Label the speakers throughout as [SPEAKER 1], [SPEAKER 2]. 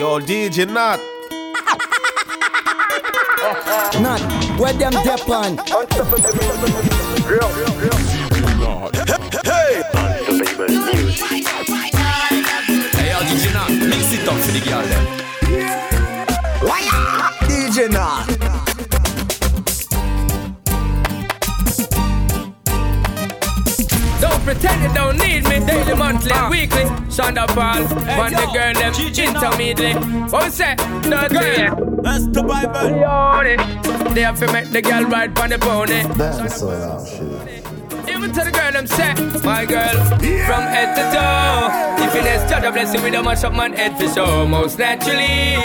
[SPEAKER 1] Yo, DJ Nath.
[SPEAKER 2] Not where them dep on.
[SPEAKER 3] Hey!
[SPEAKER 4] Hey, yo, DJ Nath, mix it up for the girl them.
[SPEAKER 2] DJ
[SPEAKER 5] pretend you don't need me daily, monthly, and weekly. Shonda Paul, want the girl them intermediately. What we say? Dirty.
[SPEAKER 3] That's the Bible.
[SPEAKER 5] Yoni. They have to make the girl ride on the pony.
[SPEAKER 6] That's so loud, shit.
[SPEAKER 5] Even to the girl them say, my girl, from head to toe. If you next judge a blessing with a mash up man head for sure. Most naturally,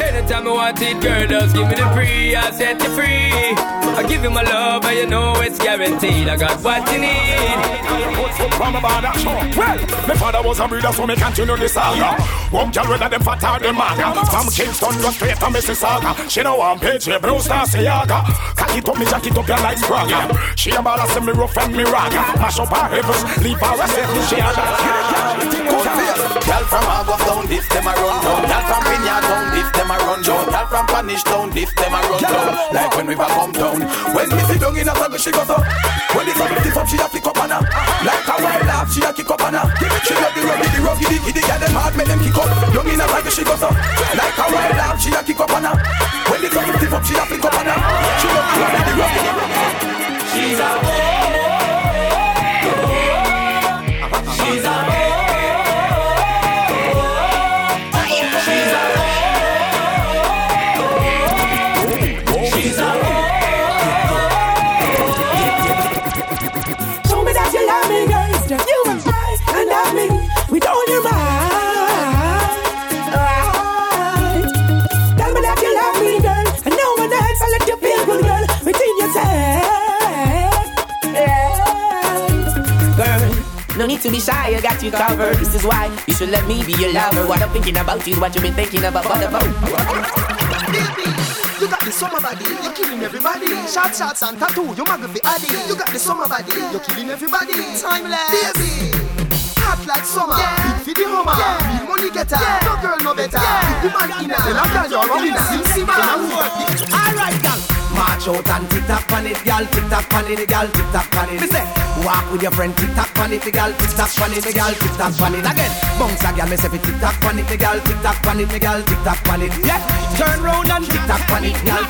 [SPEAKER 5] anytime I want it, girl, just give me the free. I set you free. I give you my love, and you know it's guaranteed. I got what you need.
[SPEAKER 7] Well, my father was a breeder, so me continue the saga. One girl whether them fat or them maga. From Kingston go straight to Mississauga. She know one page, she Blue Star Siaga. Cock it up, me jack it up, girl like Spragga. She a ball of me rough and me raga. Mash up her hips, leave her a set, she a
[SPEAKER 8] Girl from Aguas down, this them a run down. Girl from Pinya down, this them a run down. Girl from Spanish town, this them a run down. Like when we were come down. When me sit down in a circle, she goes up. When the circle stiff up, she a pick up on her. Like a wild laugh, she a kick up on her. She love the rugby, the rugby, the the girl them hard, make them kick up. Down in a circle, she goes up. Like a wild laugh, she a kick
[SPEAKER 9] be shy, I got you covered. This is why you should let me be your lover. What I'm thinking about you, what you've been thinking about, what about?
[SPEAKER 10] You got the summer body, you're killing everybody. Short shots and tattoo, you mag the addy. You got the summer body, you're killing everybody. Timeless, baby. Hot like summer, big for the hummer. Real money getter, no girl no better. If the man in her, tell girl you're running a sing sing
[SPEAKER 8] Alright, girl. March out and tick tock on it, girl. Tick tock on it, girl. Tick tock on it. Me say, walk with your friend. Tick tock on it, girl. Tick tock on it, girl. Tick tock on it again. Bounce a girl, me say, tick tock on it, girl. Tick tock on it, girl. Tick tock on it. Yeah, turn round and tick tock on it, girl.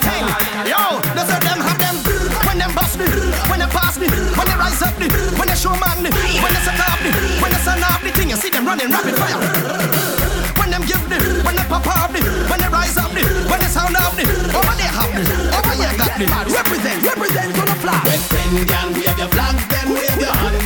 [SPEAKER 10] Yo, they say them have them when them bust me, when they pass me, when they rise up me, when they show man me, when they set up me, when they send up the thing, you see them running rapid fire. When them give me, when they pop up me, when they rise up me, when they sound up me, over there have me, me. Represent, represent on the flag.
[SPEAKER 8] West Indian, wave your flag, them wave your hand,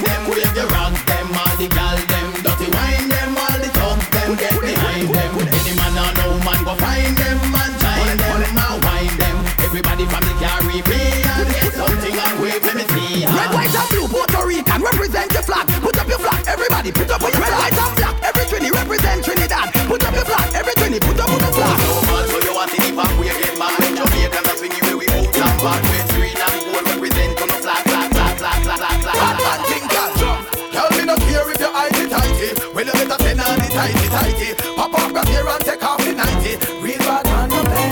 [SPEAKER 10] tighty tighty. Pop up your hair and take off the ninety. Real bad man no play.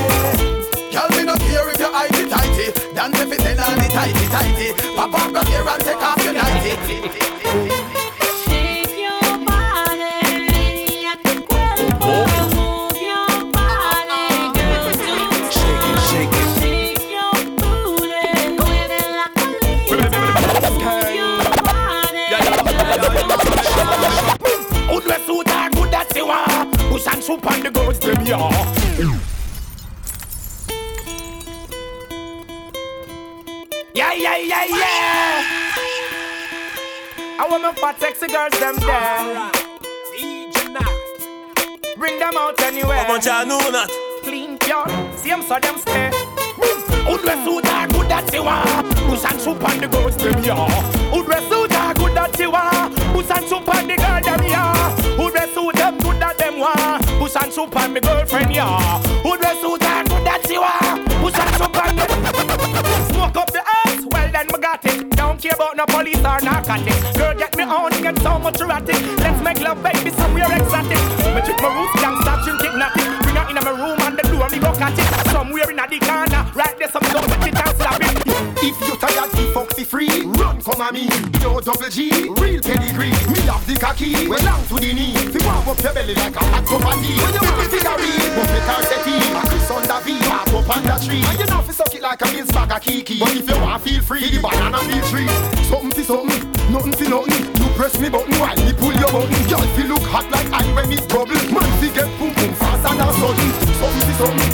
[SPEAKER 10] Girl, me not care if you're tighty tighty. Dance if it's ten on the tighty tighty. Pop up your hair and take off your ninety.
[SPEAKER 5] So them stay.
[SPEAKER 7] Good we suit are good that's you are. Push and soup on the girls them ya. Good we suit are good that's you are. Push and soup on the girl them ya. Good we suit them good that them want. Push and soup on me girlfriend ya. Good we suit are good that's you are. Push and soup on the Smoke up the ass, well then me got it. Don't care about no police or narcotics. Girl, get me on, get so much erratic. Let's make love, baby, somewhere exotic. Me trick my roots, gangsta, drink nothing. We out in my room Somewhere in the corner, right there, some don't touch it and slap it.
[SPEAKER 11] If you tired, the fuck fi free. Run come at me. Yo double G, real pedigree. Me have the cocky, we down to the knee. Fi warm up your belly like a hot cup of tea. When you want me figure it or set it. A kiss on the V, pop up on the tree. And you know fi suck it like a meal bag of kiki. But if you want, feel free. The banana feel tree. Something fi something, nothing fi nothing. You press me button while me pull your button. Girl fi look hot like ice when it's bubble. Man fi get boom boom fast and a sudden. Something fi something,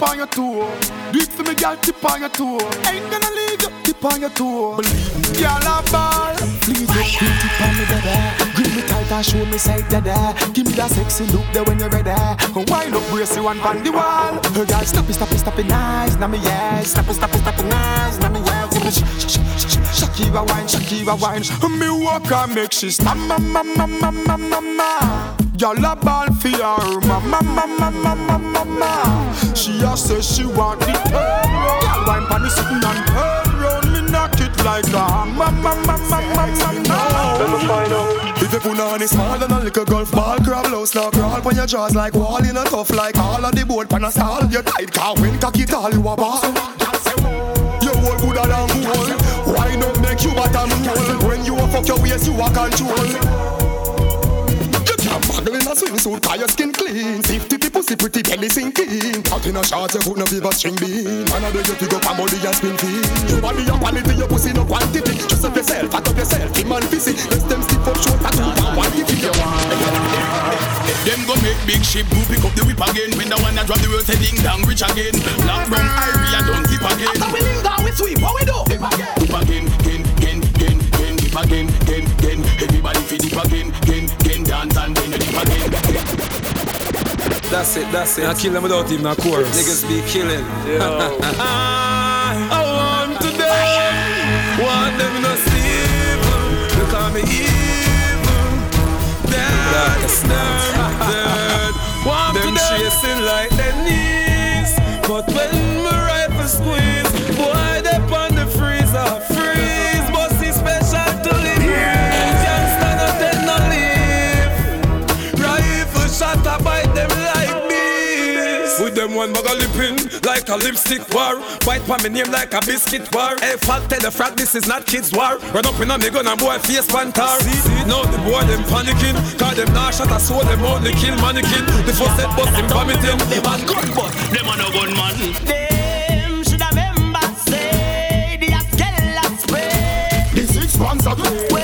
[SPEAKER 11] tip tip tip on your toe. Do it for me, girl. Tip on your toe. Ain't gonna leave you. Tip on your toe. Believe me, girl. A ball. Please just put it on me, baby. Grip me tight and show me side, dada. Give me that sexy look there when you're ready. Wind up, brace you one on the wall. Oh, girl, stop it, stop it, stop it, nice. Now me yes. Stop it, stop it, stop it, nice. Now me yes. Shakira wine, Shakira wine. Me walk and make she stop, ma ma ma ma ma ma ma. Y'all a ball for her mama, mama, mama, mama. She a say she want the turn round. Y'all wine pon the sitting and turn round. Me knock it like a mama, mama, mama, mama. Let me find out. If you put on is small than a little golf ball, crab low, now crawl pon your jaws like wall in a tough like all of the board pon a stall. You tight car when cocky tall you a ball. Your whole good and whole. Wine up make you bat bottom roll. When you a fuck your waist you a control. You model in a swimsuit, cause your skin clean. Safety the pussy pretty belly sinking. Out in a short, you put no fever string bean. Man, I do you pick up a body and spin feet. Your body and quality, your pussy no quantity. Just up yourself, fat up yourself, keep man busy. Let them stiff up short, tattoo, and one if you want.
[SPEAKER 8] Them go make big ship go pick up the whip again When the one that drop the world say ding dong rich again Black brown Irie I don't tip again
[SPEAKER 11] After we link down, we sweep, what we do?
[SPEAKER 8] Dip again Dip again, again, again, again, again Dip again, again, again Everybody fi dip again, again, again Dance and then you dip again
[SPEAKER 4] That's it, that's it. I kill them without even a chorus. Niggas be killing. I, I want to them, want them to see evil. They call me evil. Dead, dead, dead. Want them chasing like their knees. But when one bag lipping like a lipstick war. Bite pa me name like a biscuit war. Hey, fuck tell the frat this is not kids war. Run up in a me gun and boy face pantar. See, now the boy them panicking. Cause them not shot a soul them only kill mannequin. The first set bust him vomiting.
[SPEAKER 8] Them a gun but them a no gun man
[SPEAKER 1] Them should have remember say the Askella spray.
[SPEAKER 11] The six months ago.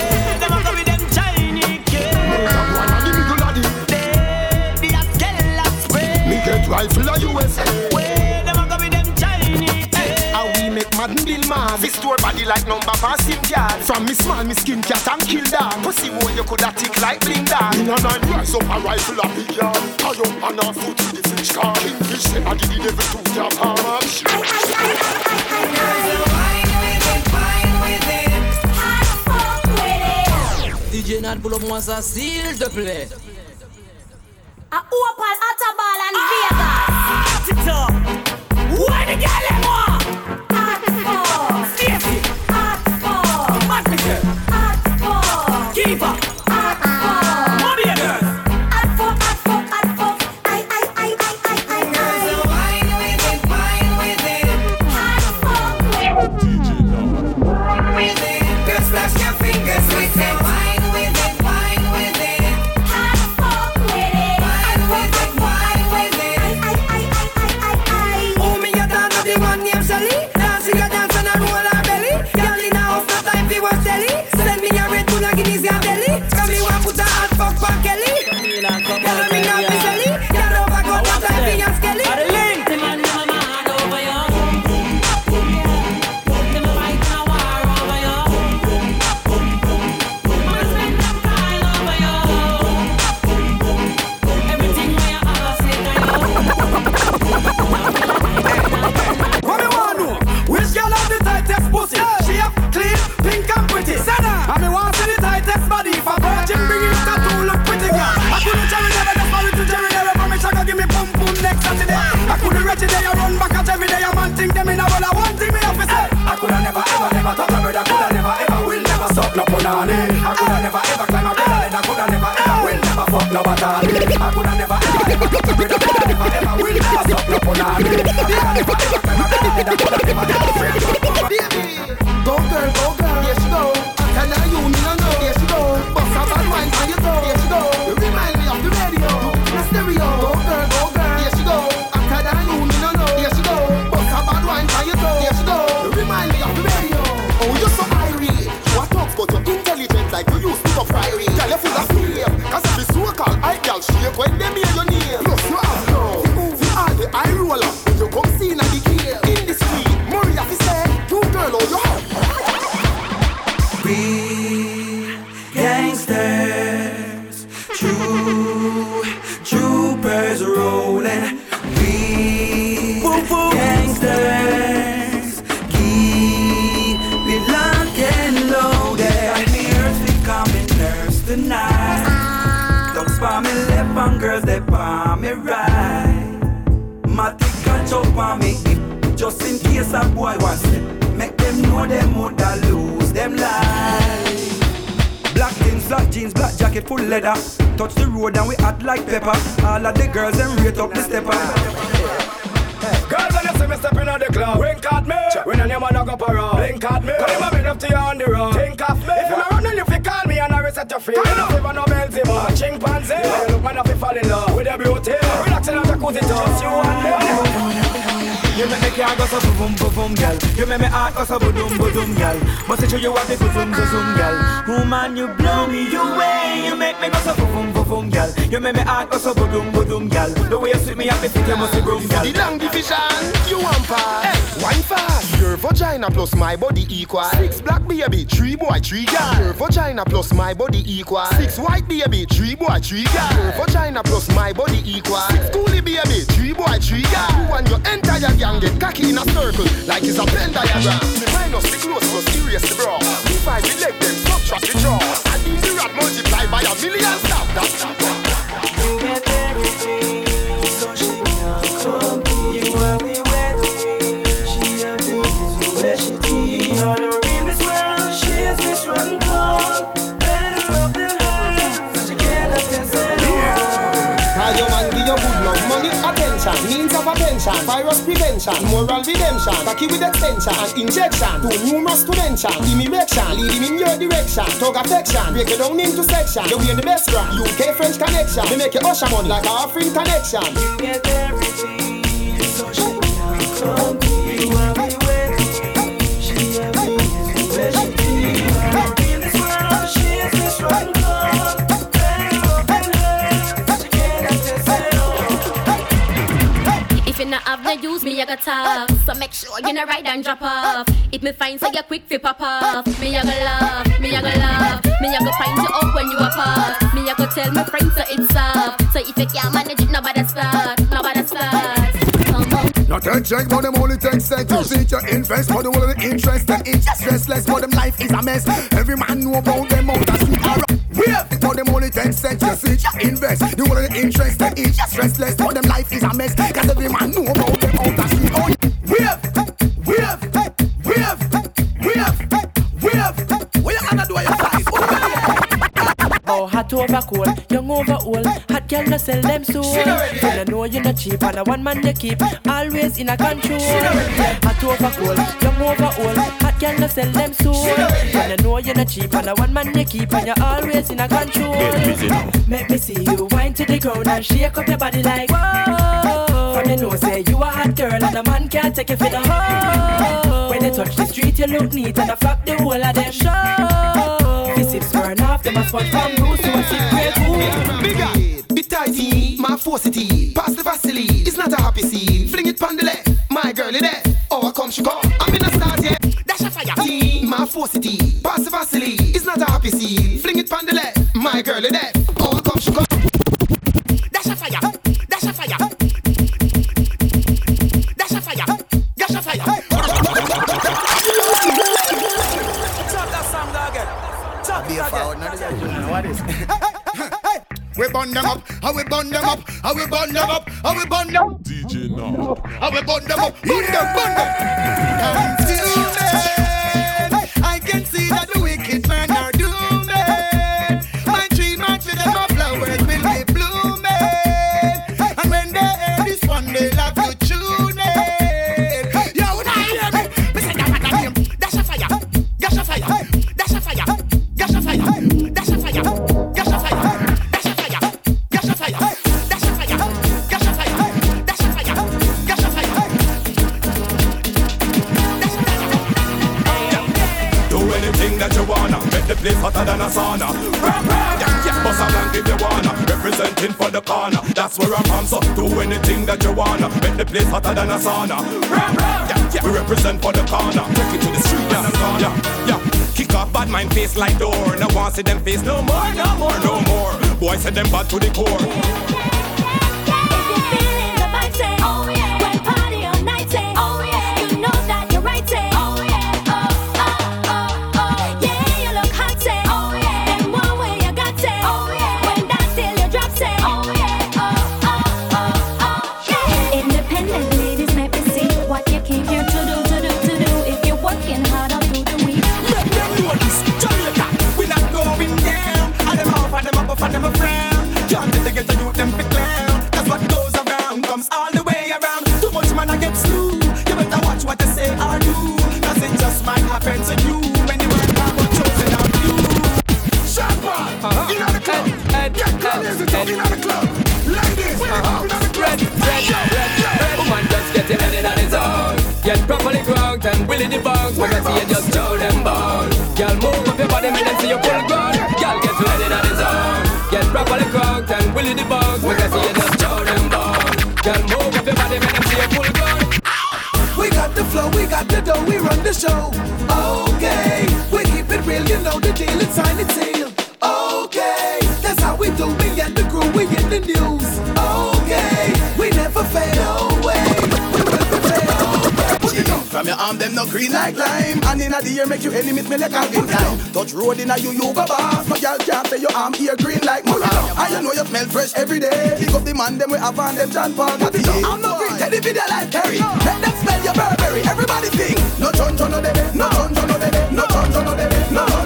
[SPEAKER 11] Rifle a. USA.
[SPEAKER 1] Where them a go with them Chinese? Kids.
[SPEAKER 11] How we make Madden Bill man? Fi store body like number passing yard From me small, me skin cat and kill dog. Pussy boy you coulda tick like bling dog. In a nine rise up a rifle a big yard Tie up on a foot with the fish car Kingfish say body the devil to your palm
[SPEAKER 12] DJ Nath pull up moi ça s'il te plaît.
[SPEAKER 13] A Opal, Atabal and Vegas. Ah!
[SPEAKER 1] Where the girl
[SPEAKER 14] case a boy wants it. Make them know them would lose them life. Black jeans, black jeans, black jacket, full leather. Touch the road and we act like pepper. All of the girls them rate up the stepper.
[SPEAKER 15] Girls, when you see me stepping on the club, wink at me. When a man a go para, blink at me. Cause I'm been up to you on the road, think of me. If you not running, if you call me and I reset your feet. You I no Benzema, chimpanzee. You eh? look man, if you fall in love with your beauty. Relaxing on jacuzzi, just you and me.
[SPEAKER 14] You make me can't go so boom boom boom girl. You make me heart go so boom boom boom girl. Must say you want the boom boom boom girl. Woman, you blow me away. You make me go so boom boom boom girl. You make me heart go so boom boom boom girl. The way you sweep me up, me think you must be groom girl.
[SPEAKER 11] The long division, you want pass. Hey, wine fast. Your vagina plus my body equal. Six black baby, three boy, three girl. Your vagina plus my body equal. Six white baby, three boy, three girl. Your vagina plus my body equal. Six coolie baby, three boy, three girl. And get cocky in a circle like it's a Venn diagram. Minus the close plus serious the bra. Find the leg them subtract the jaw. And these the rat multiply by a million stop. Stop. Virus prevention, moral redemption, cocky with extension and injection, too numerous to mention, me lead him in your direction, talk affection, break it down into section, you be in the best brand, UK French connection, We make you usher money like a offering connection.
[SPEAKER 14] You get everything,
[SPEAKER 16] not use, me I got talk. So make sure you not ride and drop off. If me find so you quick fi pop off. Me I go love, me I go love. Me I go find you up when you are past. Me I go tell my friends so it's soft. So if you can't manage it, nobody start, nobody start. Come on.
[SPEAKER 2] Not take check, but them only take sex. You see your invest, but the whole of the interest and it's stressless, but them life is a mess. Every man know about them out the street. Alright, we have it, but them only take sex. You see your invest, the whole of the interest and it's stressless, but them life is a mess. Cause every man know about
[SPEAKER 17] over cold, young over old. Hot girl no sell them soul. When I know you not cheap and a one man you keep always in a control. Hot over cold, young over old. Hot girl no sell them soul. When I know you not cheap and a one man you keep and you're always in a control. Make me see you wind to the ground and shake up your body like whoa. Know say you a hot girl and a man can't take you for the hoe. When they touch the street you look neat and I flop the whole of them show. This hips burn off them a sponge from Bruce to a cool.
[SPEAKER 11] Bigger, bit tighty, my forcity, pass the facility. It's not a happy scene. Fling it pon the left, my girl in there. Oh, I come she come. I'm in a start yet. Dash a fire. Team, my forcity, pass the facility. It's not a happy scene. Fling it pon the left, my girl in there. Oh, I come she come.
[SPEAKER 2] We burn them up, how we burn them up, how we burn them up, how we burn them up. DJ now. How we burn them up, burn them, burn them.
[SPEAKER 11] Until then, I can see that the
[SPEAKER 1] no more, no more, no more. Boy said them bad to the core.
[SPEAKER 5] Cranked and willy the bounce. When I see you just show them bone. Girl, move up your body, me then see you pull gun. Girl, get ready on his own. Get properly cranked and willy the bounce. When I see you just show them bone. Girl, move up your body, me then see you pull gun.
[SPEAKER 8] We got the flow, we got the dough, we run the show. Arm, them no green like lime. And in the ear, make you enemies me like a good time. Touch road in a you, you go boss. No girl can't say your arm here green like mud. And you know you smell fresh every day. Pick up the man, them we have on them John Paul. I'm no green, tell the video like Terry. Let them smell your Burberry. Everybody sing. No chon chon no debe, no chon chon no debe, no chon chon no debe, no chon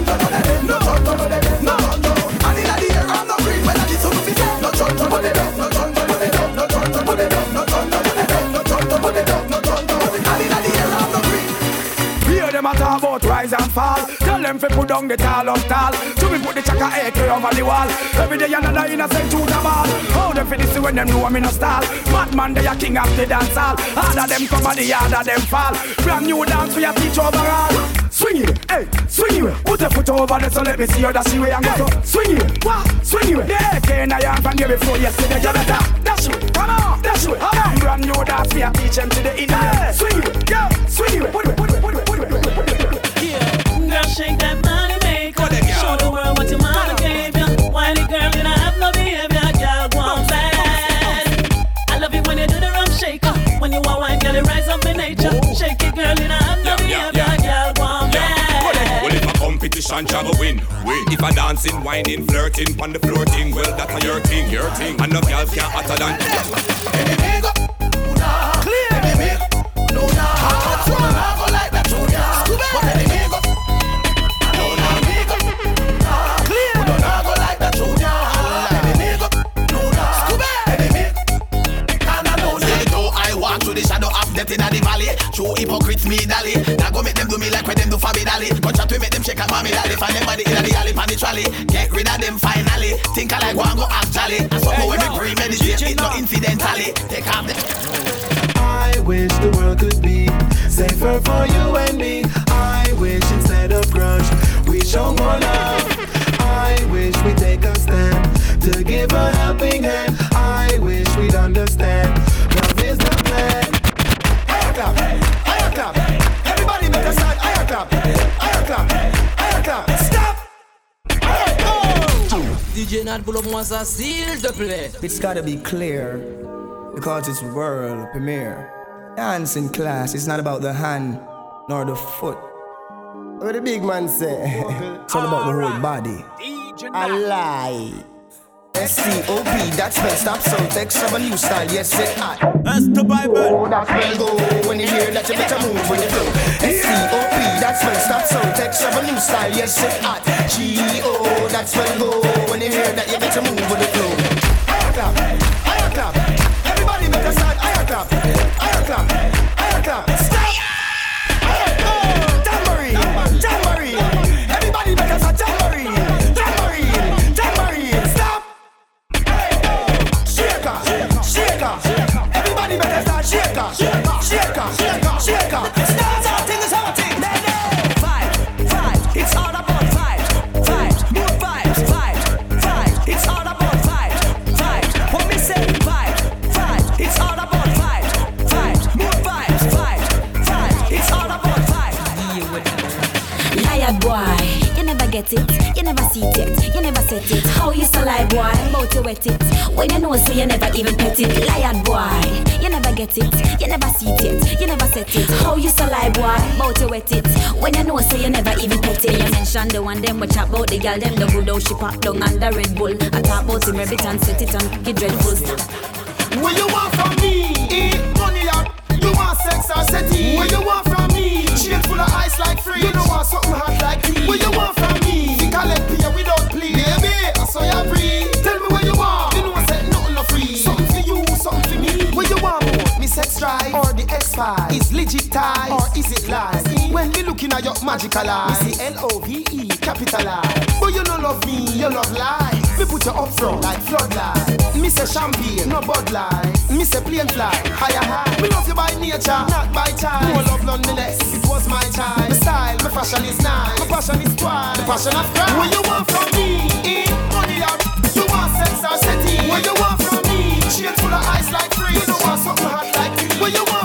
[SPEAKER 8] a talk about rise and fall. Tell them fi put down the tall of tall. To me put the chaka AK over the wall. Every day another innocent to the ball. How them fi this when them know I'm in a stall. Madman they a king of the dance hall. Harder them come and the harder them fall. Brand new dance we a teach overall. Swing it, hey, swing it. Put your foot over there so let me see you dash away and go. So swing it, what? Swing it. Yeah, okay, now you're from there before yesterday. You better dash it, come on, dash it. Come on, brand new dance we a teach them to the inner. Swing it, yo, swing it. It, put it, put it, put it,
[SPEAKER 1] a competition, shall go win. Win. If a dancing, whining, flirting, on the floor thing, well, that's a your thing, your thing. And no girl can't hotter than.
[SPEAKER 8] Clear. No, no, hot one. I go like that, too, yeah. But any nigga, no, no, nigga. Clear. No, no, go like that, too, yeah. Any nigga, no, no. Any nigga. And I know that. Though I walk through the shadow of death in the valley. True hypocrites, me dally. Now go make them do me like when them do for me dally. Go chat to make them shake and mommy dally. Find them body in the alley, pan the trolley. Get rid of them finally. Think I like one go act jolly. And some when we premeditate it, not incidentally. Take off the.
[SPEAKER 18] I wish the world could be safer for you and me. I wish instead of grudge, we show more love. I wish we take a stand to give a helping hand. I wish we'd understand. Love is the plan.
[SPEAKER 8] Higher clap, higher clap. Everybody make a sound. Higher clap, higher clap,
[SPEAKER 12] DJ Nath pull up ça s'il te plaît.
[SPEAKER 10] It's gotta be clear because it's world premiere. Dancing class is not about the hand nor the foot. What the big man say? it's all about the whole body. I lie. S-T-O-P, that's spell stop so text have a new style, yes it hot. That's the Bible. Oh, that spell go when you hear that you better move with the flow. S-T-O-P, that's spell stop so text have a new style, yes it hot. G-O, that spell go hear that you better move with the flow.
[SPEAKER 8] Clap,
[SPEAKER 19] yet, set it. How you so lie, boy? About to wet it. When you know, so you never even pet it. Lion boy, you never get it, you never see it you never set it. How you so lie, boy? About to wet it. When you know, so you never even pet it. You mention the one them we chat about the girl them the good how she pop down on the Red Bull. I talk about him every time, set it and get dreadful.
[SPEAKER 10] What you want from me? Eat money up. You want sex or setting? What you want from me? Chain full of ice like free. You don't want something hot like tea. What you want lies? When me looking at your magical eyes, me see L-O-V-E capitalize. But you don't love me, you love lies. Me put you up front like floodlight. Me say champagne, no Bud Light. Me say plane fly, higher high. Me love you by nature, not by choice. No love loneliness, it was my time. My style, my fashion is nice. My passion is twice. The passion of crime. What you want from me? Eat money up. You want sex or setting? What you want from me? Chain full of ice like free. You don't want something hot like tea. What you want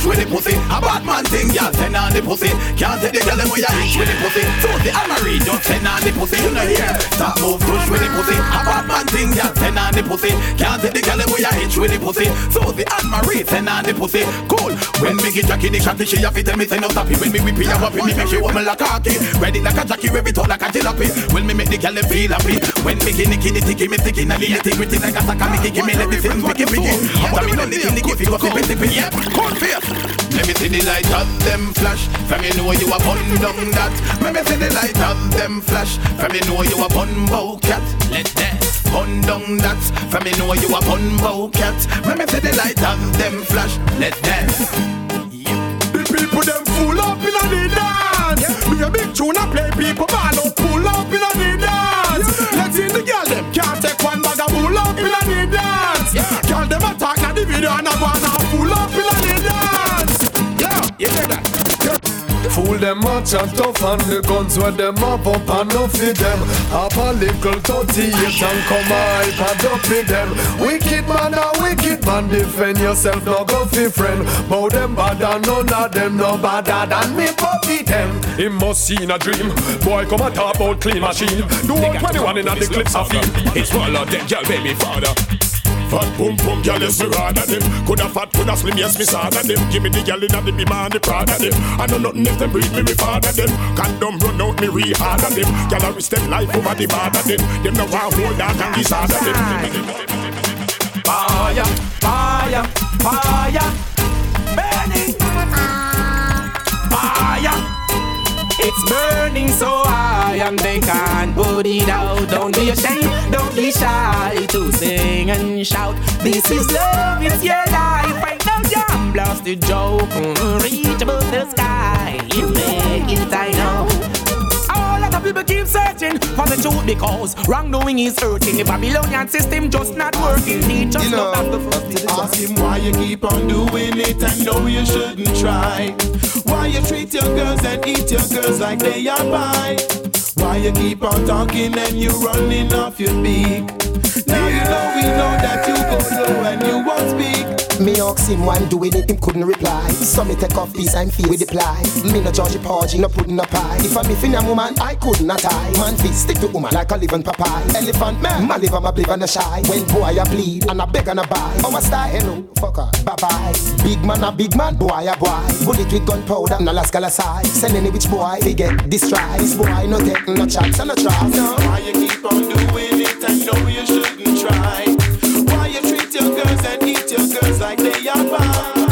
[SPEAKER 8] push with the pussy. A bad man thing, yeah, ten on the pussy. Can't take the girl them where you hitch with the pussy. So the Almarie just ten on the pussy. You know here. Top move push with the pussy. A bad man thing, yeah, ten on the pussy. Can't take the girl them where you hitch with the pussy. So the Almarie ten on the pussy. Cool. When me get Jackie the shotty, she have to tell me say no stop it. When me whip it up, me make she woman like a cocky. Ready like a Jackie, it out like a jalopy. When me make the girl them feel happy. When me get nicky, the ticky, me sticky, na the nitty gritty like a sucker, me kicky, me let me feel picky picky. After me done nicky nicky, feel tippy tippy. Yeah, cold face. Let me see the light of them flash. From me know you a bun down that. Let me see the light of them flash. From me know you a bun bow cat. Let that bun down that. From me know you a bun bow cat. Let me see the light of them flash. Let
[SPEAKER 20] dance. Them a
[SPEAKER 21] chat tough and the guns where them have up and no feed them Have a little 38 and come hype and up with them Wicked man a wicked man defend yourself no go fi friend Bow them bad and none of them no badder than me puppy them
[SPEAKER 22] Him must see in a dream. Boy, come and talk about clean machine. Do all 21 in the clips of feed. It's all of them, girl, baby father. Fat boom boom, girl, yes, me rather them. Coulda fat, coulda slim, yes, me sadder them. Give me the girl inna the beam and the Prada them. I know nothing if them breed me, me father them. Condom run out me re harder them. Girl, I risk them life over the border them. Them no want hold that and disorder them.
[SPEAKER 14] Fire, fire, fire, it's burning so high and they can't put it out. Don't be ashamed, don't be shy to sing and shout. This is love, it's your life. Ain't no jam, blasted joke. Reach above the sky, you make it, I know. People keep searching for the truth because wrongdoing is hurting. The Babylonian system just not working. Teach us
[SPEAKER 10] You know,
[SPEAKER 14] love the first to the
[SPEAKER 10] ask him why you keep on doing it and know you shouldn't try. Why you treat your girls and eat your girls like they are pie. Why you keep on talking and you running off your beak. Now you know we know that you go slow and you won't.
[SPEAKER 11] Me ask him why I'm doing it, him couldn't reply. So me take off piece and feel with the ply. Me no Georgie Porgy, no pudding no pie. If I'm a a woman, I could not tie. Man fist stick to woman like a living papaya. Elephant man, my liver, my liver, no shy. When boy I bleed and I beg and I buy. Oh, Our style, hello, fucker, bye bye. Big man a big man, boy a boy. Bullet with gunpowder, no last side. Send any which boy, they get destroyed. This boy no take no chance and no try. No.
[SPEAKER 10] Why you keep on doing it I know you shouldn't try? Your girls and eat your girls like they are pie?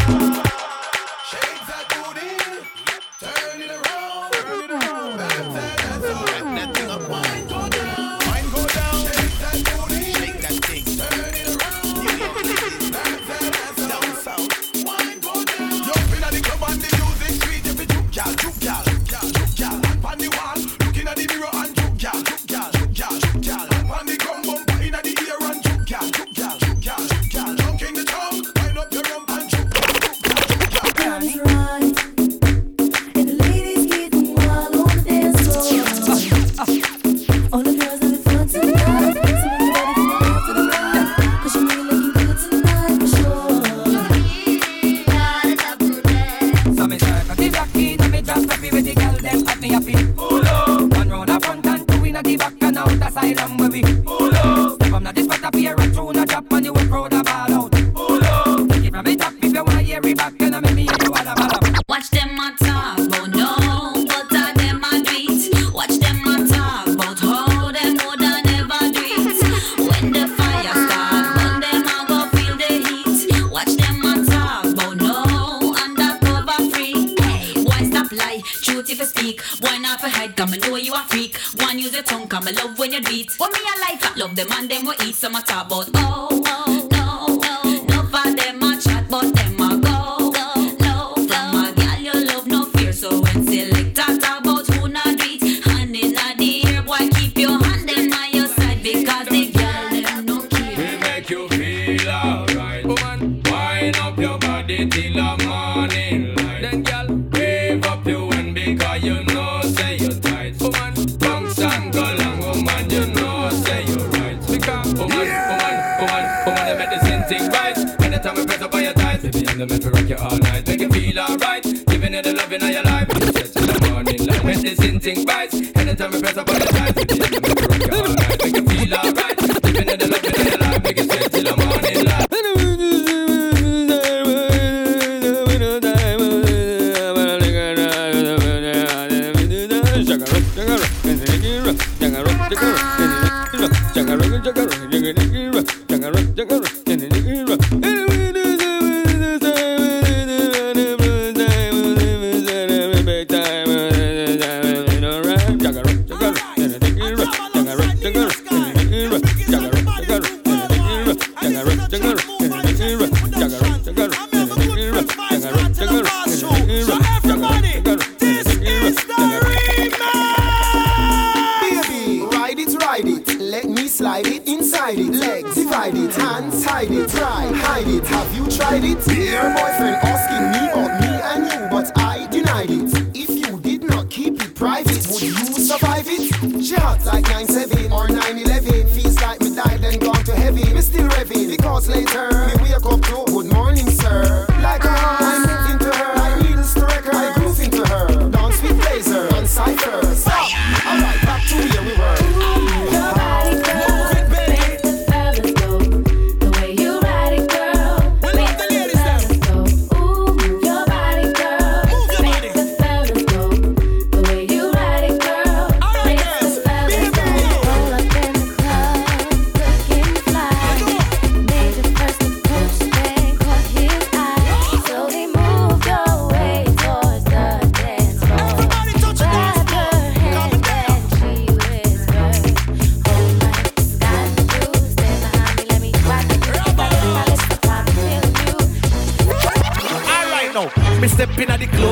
[SPEAKER 19] Dame, dame.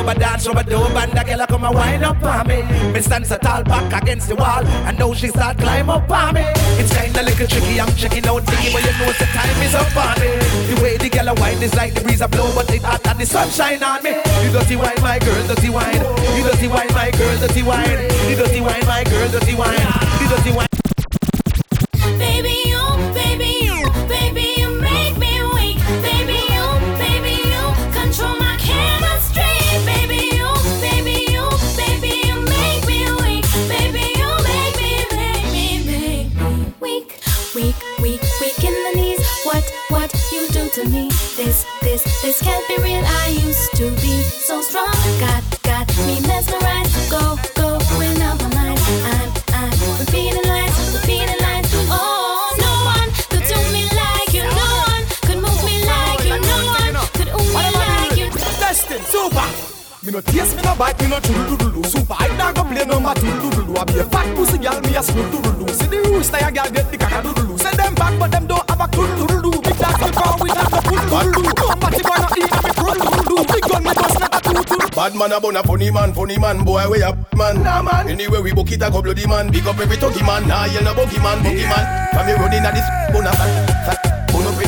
[SPEAKER 19] The
[SPEAKER 11] I dance
[SPEAKER 1] over the and the girl come and wind up on me. Me stand so tall back against the wall, and now she start climb up on me. It's kinda little tricky, I'm checking out thinking, but you know the time is up on me. The way the girl a wine is like the breeze a blow, but it hot and the sunshine on me. You dirty wine, my girl, dirty wine. You dirty wine, my girl, dirty wine. You dirty wine, my girl, dirty wine. You dirty wine.
[SPEAKER 23] No
[SPEAKER 1] taste, me no bite, me no chulu dulu Super, I not go play no matter dulu I be a fat pussy girl, me a smooth dulu See the rooster, ya girl get the caca dulu Send them back, but them don't have a cool dulu Big dance me car, we not go put dulu Somebody boy not eat me cool dulu Big gun, me bust like a tutu
[SPEAKER 8] Bad man a bun a funny man, funny man, boy we a man. Nah man. Anyway we book it a go bloody man, big up every talkie man. Nah yell no buggy man, buggy man. From me running a this bun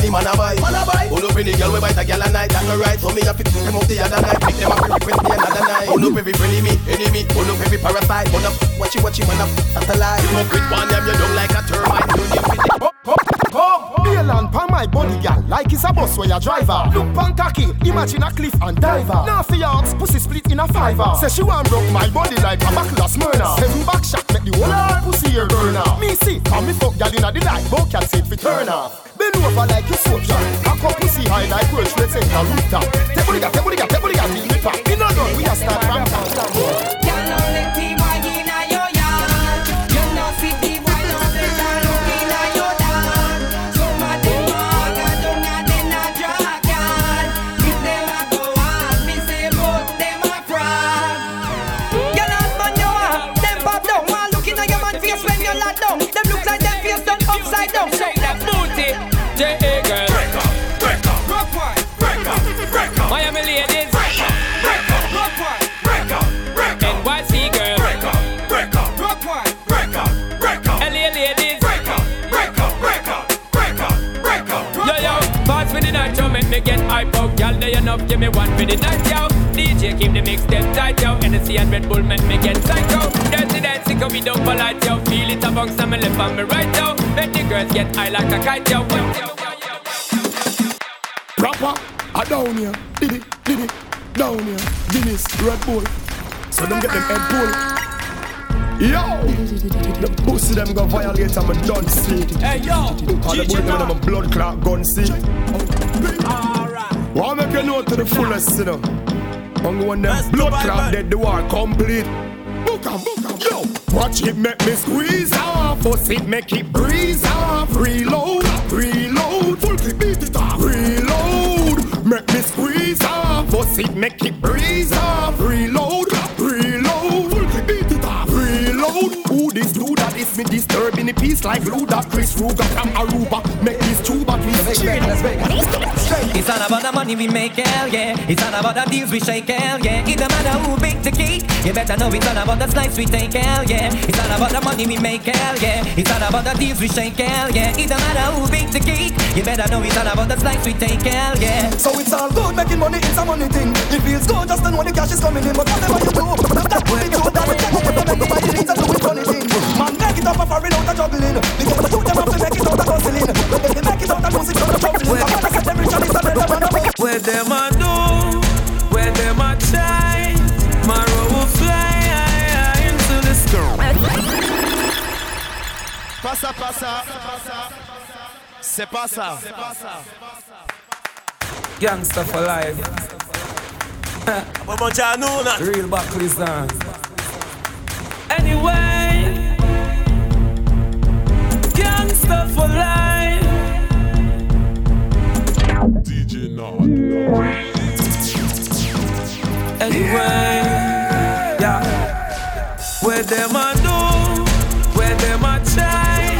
[SPEAKER 8] a any man a buy, man a buy. Bun up any girl we bite a girl a night, that no right. So me a fit them up the other night, pick them up every with me another night. Bun up every me, enemy. Bun up every parasite. Bun up watch you watch you man up satellite. You up with one them you don't like a termite. You need fit it.
[SPEAKER 11] Bail and pan my body, gal, like it's a bus where you driver. Look pan cocky, imagine a cliff and diver. Now for your ox, pussy split in a fiver. Say she want broke my body like a of Smyrna. Seven back shot make the whole pussy here burn off. Me see, come me fuck gal inna the night, both cat say it fi turn off. Bending over like you shop. I come pussy high like World Trade Center rooftop. Take body got, take body got, take body got, me pop. We not done, we a start from
[SPEAKER 5] enough, give me one for the night, yo. DJ keep the mix them tight, yo. Hennessy and Red Bull make me get psycho. Dirty dancing, cause we don't polite, yo. Feel it amongst me left and me right, yo. Make the girls get high like a kite, yo.
[SPEAKER 20] Proper, I down here. Did it, did it, down here. Guinness, Red Bull. So them get them head pull. Yo! The pussy them go violate and me done see.
[SPEAKER 5] Hey yo!
[SPEAKER 20] All the bullet them a blood clot gun see. Alright. Wanna make you know to the fullest, you know. I'm when them blood clot dead, the war complete. Book 'em, book 'em, yo! Watch it make me squeeze off, force it make it breeze off. Reload, reload, full clip beat it off. Reload, make me squeeze off, force it make it breeze off. Reload, reload, full clip beat it off. Reload, who this do that? It's me disturbing the peace like Luda, Chris Ruger from Aruba. Make this tuba
[SPEAKER 24] It's not about the money we make, hell yeah. It's not about the deals we shake, hell yeah. It don't matter who big the cake. You better know it's not about the slice we take, hell yeah. It's not about the money we make, hell yeah. It's not about the deals we shake, hell yeah. It don't matter who big the cake. You better know it's not about the slice we take, hell yeah.
[SPEAKER 25] So it's all good making money, it's a money thing. It feels good just to know the cash is coming in. But whatever you do, that will be true. That will take it. Nobody needs to do it funny thing. Man, make it up a foreign out of juggling. Because the youth them have to make it out of hustling.
[SPEAKER 4] Where them a do, where them a try, my road will fly into the sky.
[SPEAKER 11] Passa, passa. C'est pas ça.
[SPEAKER 4] Gangsta for life. Real Buckley's dance. Anyway, gangsta for life.
[SPEAKER 26] DJ Nath.
[SPEAKER 4] Anyway, yeah. Where them a do, where them a try,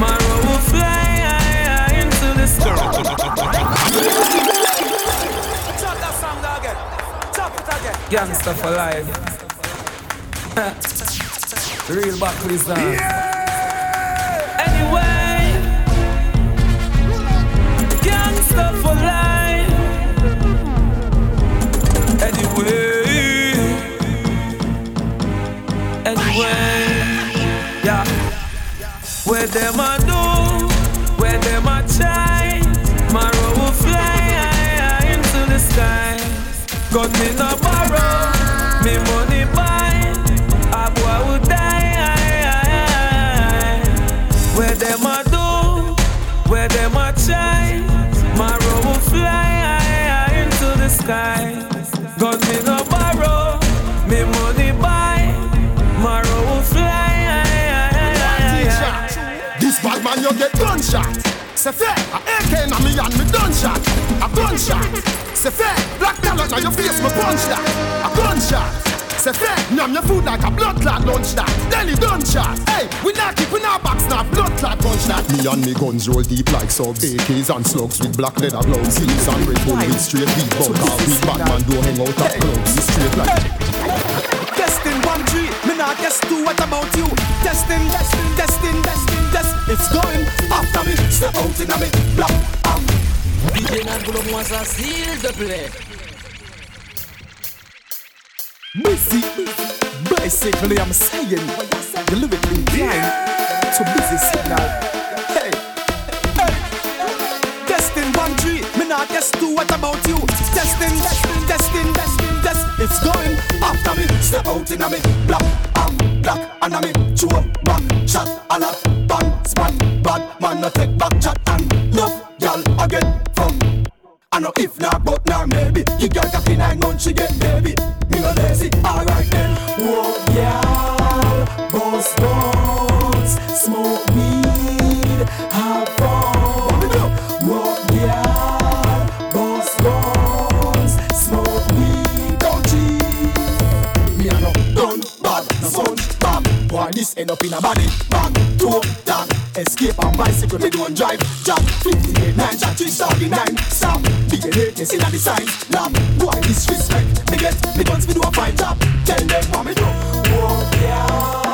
[SPEAKER 4] my road will fly high, high into the sky.
[SPEAKER 25] Chop that song again. Chop it again.
[SPEAKER 4] Gangsta for life. Real Buckley's dance. Anyway, gangsta for life. Anyway, anyway, yeah. Where them a do, where them a try, my will fly into the sky. Got me no
[SPEAKER 11] man, you get gunshot. C'est fait, a AK na me and me done shot. A gunshot. C'est fait, black talent na your face, me punch that. A gunshot. C'est fait, numb your food like a blood clot lunch that. Then he done. Hey, we not keep in our box now, blood clot punch that.
[SPEAKER 20] Me and me guns roll deep like subs AKs and slugs with black leather gloves Seals and Red Bull with straight beat bump Our big Batman don't hang out at clubs straight like
[SPEAKER 25] One three, me not guess two. What about you? Testing, testing, testing, testing, test. It's going after me. Step out in me. Block, um.
[SPEAKER 5] DJ Nath pull up once a seal the play.
[SPEAKER 25] Busy, basically I'm saying you lyrically inclined to busy signal. Hey, hey, testing one three, me not guess two. What about you? Testing, testing, testing, testing, test. It's going after me. Step out in a me black I'm black and a me chew bang shot a lot bang span bad man no take back chat and love y'all again from.
[SPEAKER 10] I know if not but now maybe you got cocky nine months again baby. Me no lazy alright then. Whoa y'all boss bones smoke weed have fun. This end up in a body bag. Two down, escape on bicycle, me don't drive. Jump 58, 9, shot 3, 39. Stop, DNA, see that the signs. Love, boy, disrespect. Me get, me guns, me do a fine job. Tell them what me do. Oh, yeah,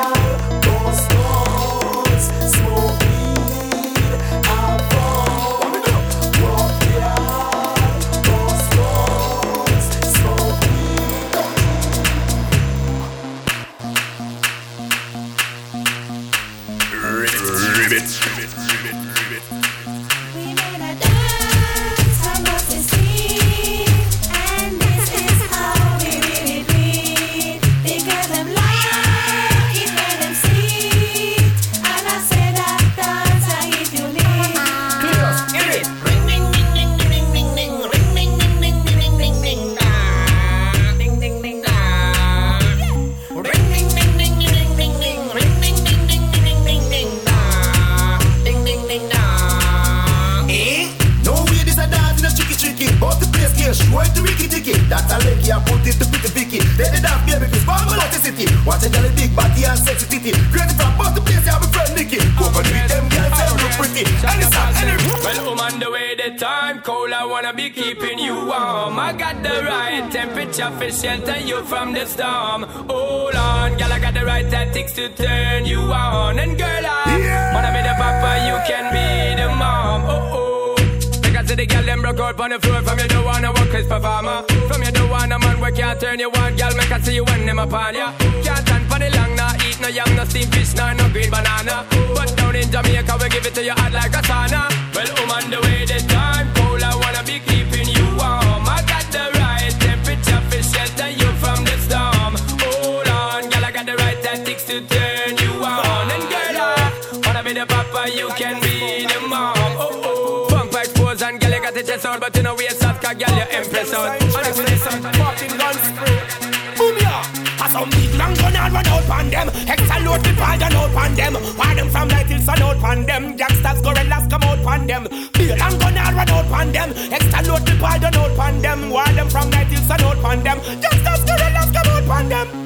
[SPEAKER 5] Because the girl them broke out on the floor from you don't wanna work as performer. From you don't wanna man work can't turn you on, girl. Make I see you when them upon ya. Can't stand for the long, nah eat no yam, no steamed fish, nah no green banana. But down in Jamaica we give it to you hot like a sauna. Well, I'm on the way, the time cold. I we a soft car, girl, you impress out. And if you listen,
[SPEAKER 15] Fucking gun. Boom ya. A some big long gun and run out on them. Extra load the pile and out on them. Why them from night till sun out on them. Gangsters gorillas come out on them. Big long gun and run out on them. Extra load the pile and out on them. Why them from night till sun out on them. Gangsters gorillas come out on them.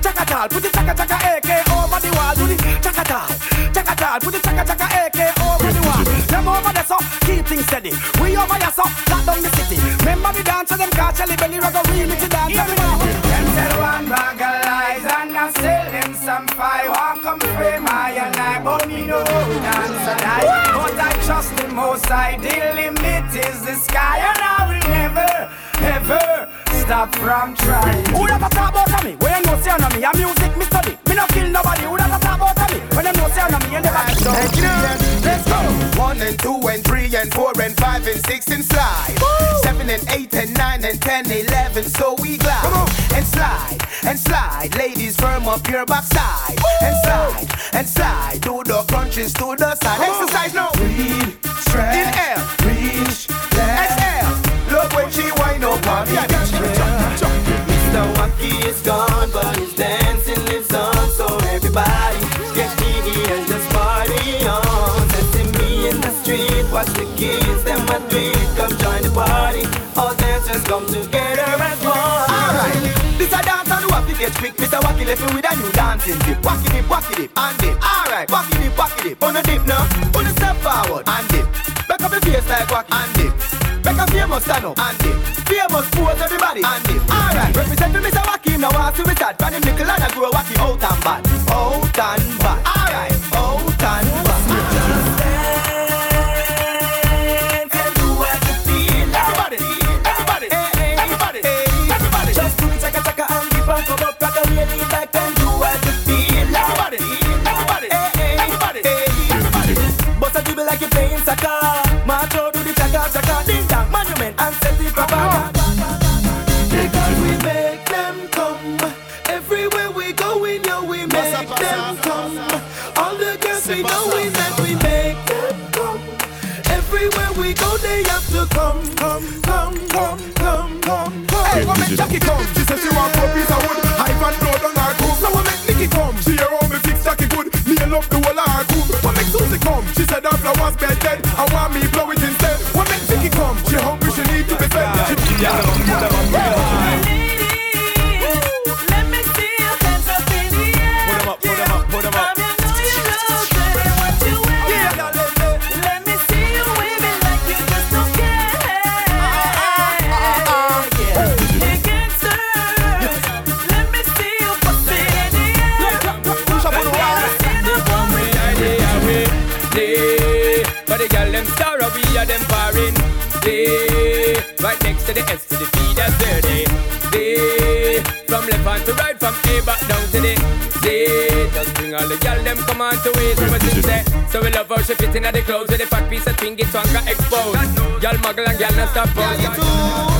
[SPEAKER 15] Chaka tal. Put the chaka chaka AK over the wall. Do the chaka tal. Put the chaka chaka AK over the wall. Them over there so keep things steady. We over here so lock down the city. Remember the dance of them catch Shelly Belly Rugger remix the dance. Them tell one bag of lies and I sell them some fire. Walk come frame I and I, but me no dance. But I trust the most I the limit is the sky and I stop from trying. Who that talk about me? When you know say on me, a music me study. Me no kill nobody. Who that talk about me? When you know say on me, you never get down.
[SPEAKER 27] Take it. Let's go. One and two and three and four and five and six and slide. Seven and eight and nine and ten, eleven. So we glide and slide and slide. Ladies, firm up your backside and slide and slide. Do the crunches to the side. Exercise now. Breathe, stretch, inhale, reach, exhale. Look when she wind up on me.
[SPEAKER 28] Mr. Wacky is gone, but his dancing lives on. So everybody get giddy and just party on. Setting me in the street, watch the kids, them my tweet. Come join the party. All dancers come together as one.
[SPEAKER 27] Alright, this a dance on the wacky get quick. Mr. Wacky left me with a new dancing dip. Wacky dip, wacky dip, and dip. Alright, wacky dip, wacky dip. On the dip now, on the step forward and dip. Back up your face like wacky and dip. Famous stand up and dip. Famous pose everybody and dip. Alright, represent for Mr. Wacky now. I see we start. From him nickel and I grow wacky out and bad, out and bad.
[SPEAKER 20] She says you are good pizza want. I've never known no I go. So when Mickey comes, she own the big sack of good. Me and Luke do a lot. When Mickey comes, she said her flowers bed dead. I want me blow it instead.
[SPEAKER 5] From A back down to the Z. Just bring all the girl them come on to waste. What you say? So we love how she fit in at the clothes with the fat piece of thing, it's wanka exposed. Girl muggle and girl not stop pose.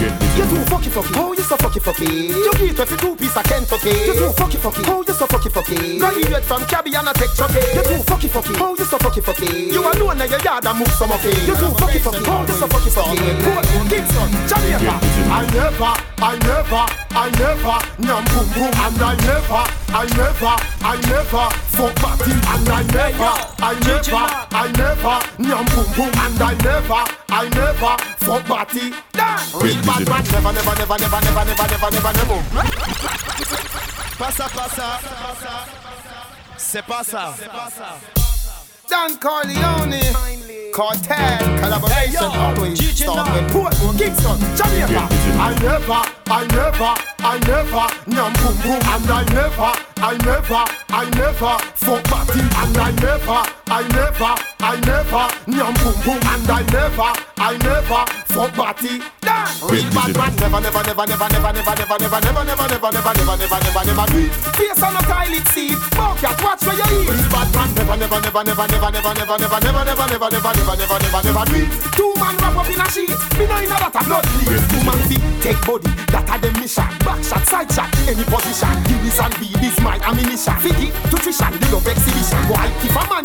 [SPEAKER 1] You too fucky fucky. Oh, you so fucky fucky. You get with two piece of Kentucky. You too fucky fucky. Oh, you so fucky fucky. Graduate from Cabby and a tech chucky. You too fucky fucky. Oh, you so fucky fucky. You alone in your yard and move some of it. You too fucky fucky. Oh, you so fucky fucky. Port, Kingston, Jamaica.
[SPEAKER 11] I never, I never, I never, nyam boom boom, and I never, I never, I never, fuck party, and I never, I never, I never, nyam boom boom, and I never, I never, fuck party. Real bad man, never, never, never, never, never, never, never, never, never.
[SPEAKER 29] Passa, passa. C'est pas ça.
[SPEAKER 1] Don Corleon, Cartel, collaboration, always start with Port, Kingston, Jamaica.
[SPEAKER 11] I never, I never, I never, nyam boom boom, and I never, I never, I never, fuck party, and I never, I never, I never, nyam boom boom, and I never, I never, fuck party.
[SPEAKER 1] Real bad man, never, never, never, never, never, never, never, never, never, never, never, never, never, never, never, never do it. Face on a toilet seat, Bobcat, watch where you eat. Real bad man, never, never, never, never, never, never, never, never, never, never, never, never, never, never, never, never do it. Two man wrap up in a sheet, me inna that a blood bleed. Two man feet, take body, that a them mission. Back shot, side shot, any position. Give this and be this my ammunition. Figgy, nutrition, the love exhibition. Why, if a man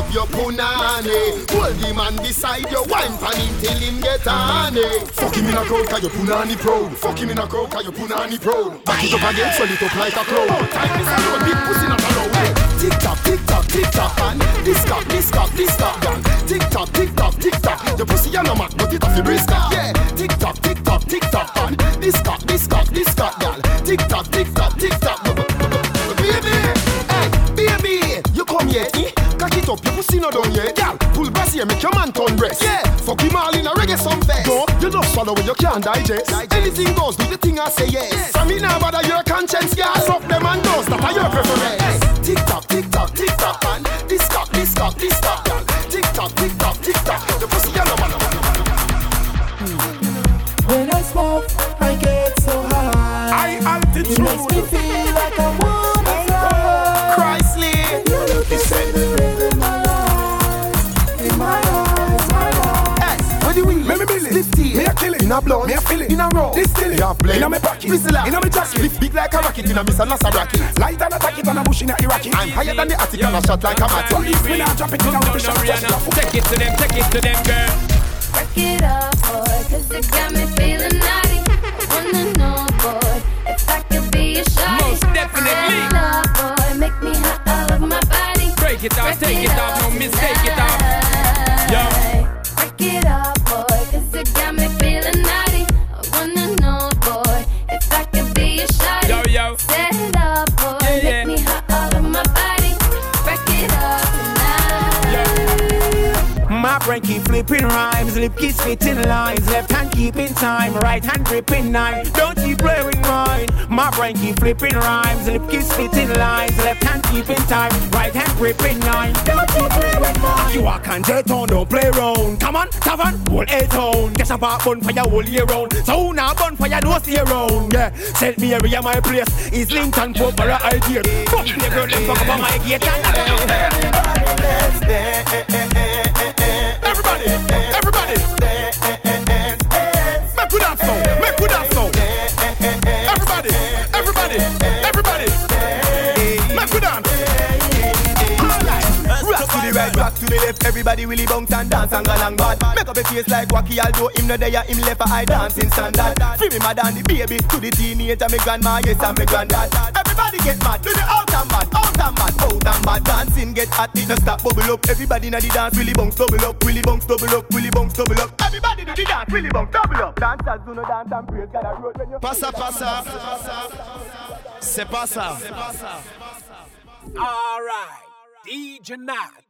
[SPEAKER 30] up
[SPEAKER 1] your punani. Hold him and beside your wine pan him till him get honey
[SPEAKER 11] Fuck him in a crowd cause you punani proud. Fuck him in a crowd cause you punani proud. Back it up again swell it up like a cloud Time is a road, big pussy not allow hey.
[SPEAKER 1] Tick tock, tick tock, tick tock and This cock, this cock, this cock gun Tick tock, tick tock, tick tock. Your pussy a no mat but it off the brisk Yeah, tick tock, tick tock, tick tock and This cock, this cock, this cock gal Tick tock, tick tock, tick tock out. Pussy no done yet, gal. Pull bass here, make your man turn breast. Yeah, fuck him all in a reggae some fest. No, you just swallow when you can't digest. digest. Anything goes, do the thing I say yes. yes. From me now bother your conscience, gal. Fuck them and those that are your preference. Hey. Tick tock, tick tock, tick tock, man. This cock, this cock, this cock, gal. Tick tock, tick tock, tick tock. The pussy yellow, man.
[SPEAKER 10] When I smoke, I get so high. I altitude.
[SPEAKER 7] It makes
[SPEAKER 11] in a blood, me a feel it in a row. This still it, in a me pocket, whistle in a me jacket. Lift big like a rocket in a miss and lost a rocket. Light and attack it on a bush in a Iraqi. I'm higher than the attic and a shot like a mat. Police me now drop it in a with the shot.
[SPEAKER 16] Take it to them, take it to them, girl.
[SPEAKER 5] Break it up, boy, cause it got me feeling naughty. I wanna know, boy, if I could be a shawty.
[SPEAKER 16] Most definitely.
[SPEAKER 5] Break it up, boy, make me hot all over my body.
[SPEAKER 16] Break it off, take it off, no mistake it off.
[SPEAKER 7] Brain keep flipping rhymes, lip keep spitting lines, left hand keeping time, right hand gripping nine. Don't you play with mine. My brain keep flipping rhymes, lip keep spitting lines, left hand keeping time, right hand gripping nine. Don't you play with mine. You and jet on, don't play round. Come on, tavern, whole A town. Get a bar bonfire all year round. So now bonfire don't stay around. Yeah, St. Mary at my place is Lincoln Pope for a idea. Fuck the girl, fuck my gate
[SPEAKER 11] Everybody, everybody. Make we dance now, make we dance now.
[SPEAKER 27] Left. Everybody really bounce and dance and go along bad. Make up a face like Wacky, although him no there, him left a eye dancing standard. Free me mad and the baby to the teenager, me grandma, yes and me granddad. Everybody get mad, do the out and mad, out and mad, out and mad. Dancing get hot, it no stop bubble up. Everybody in the dance, really bounce double up, really bounce double up, really bounce double up. Everybody do the dance, really bounce double up. Dancers do no dance and praise God a road when you.
[SPEAKER 29] Passa, passa. C'est pas ça.
[SPEAKER 7] Alright, DJ Nath.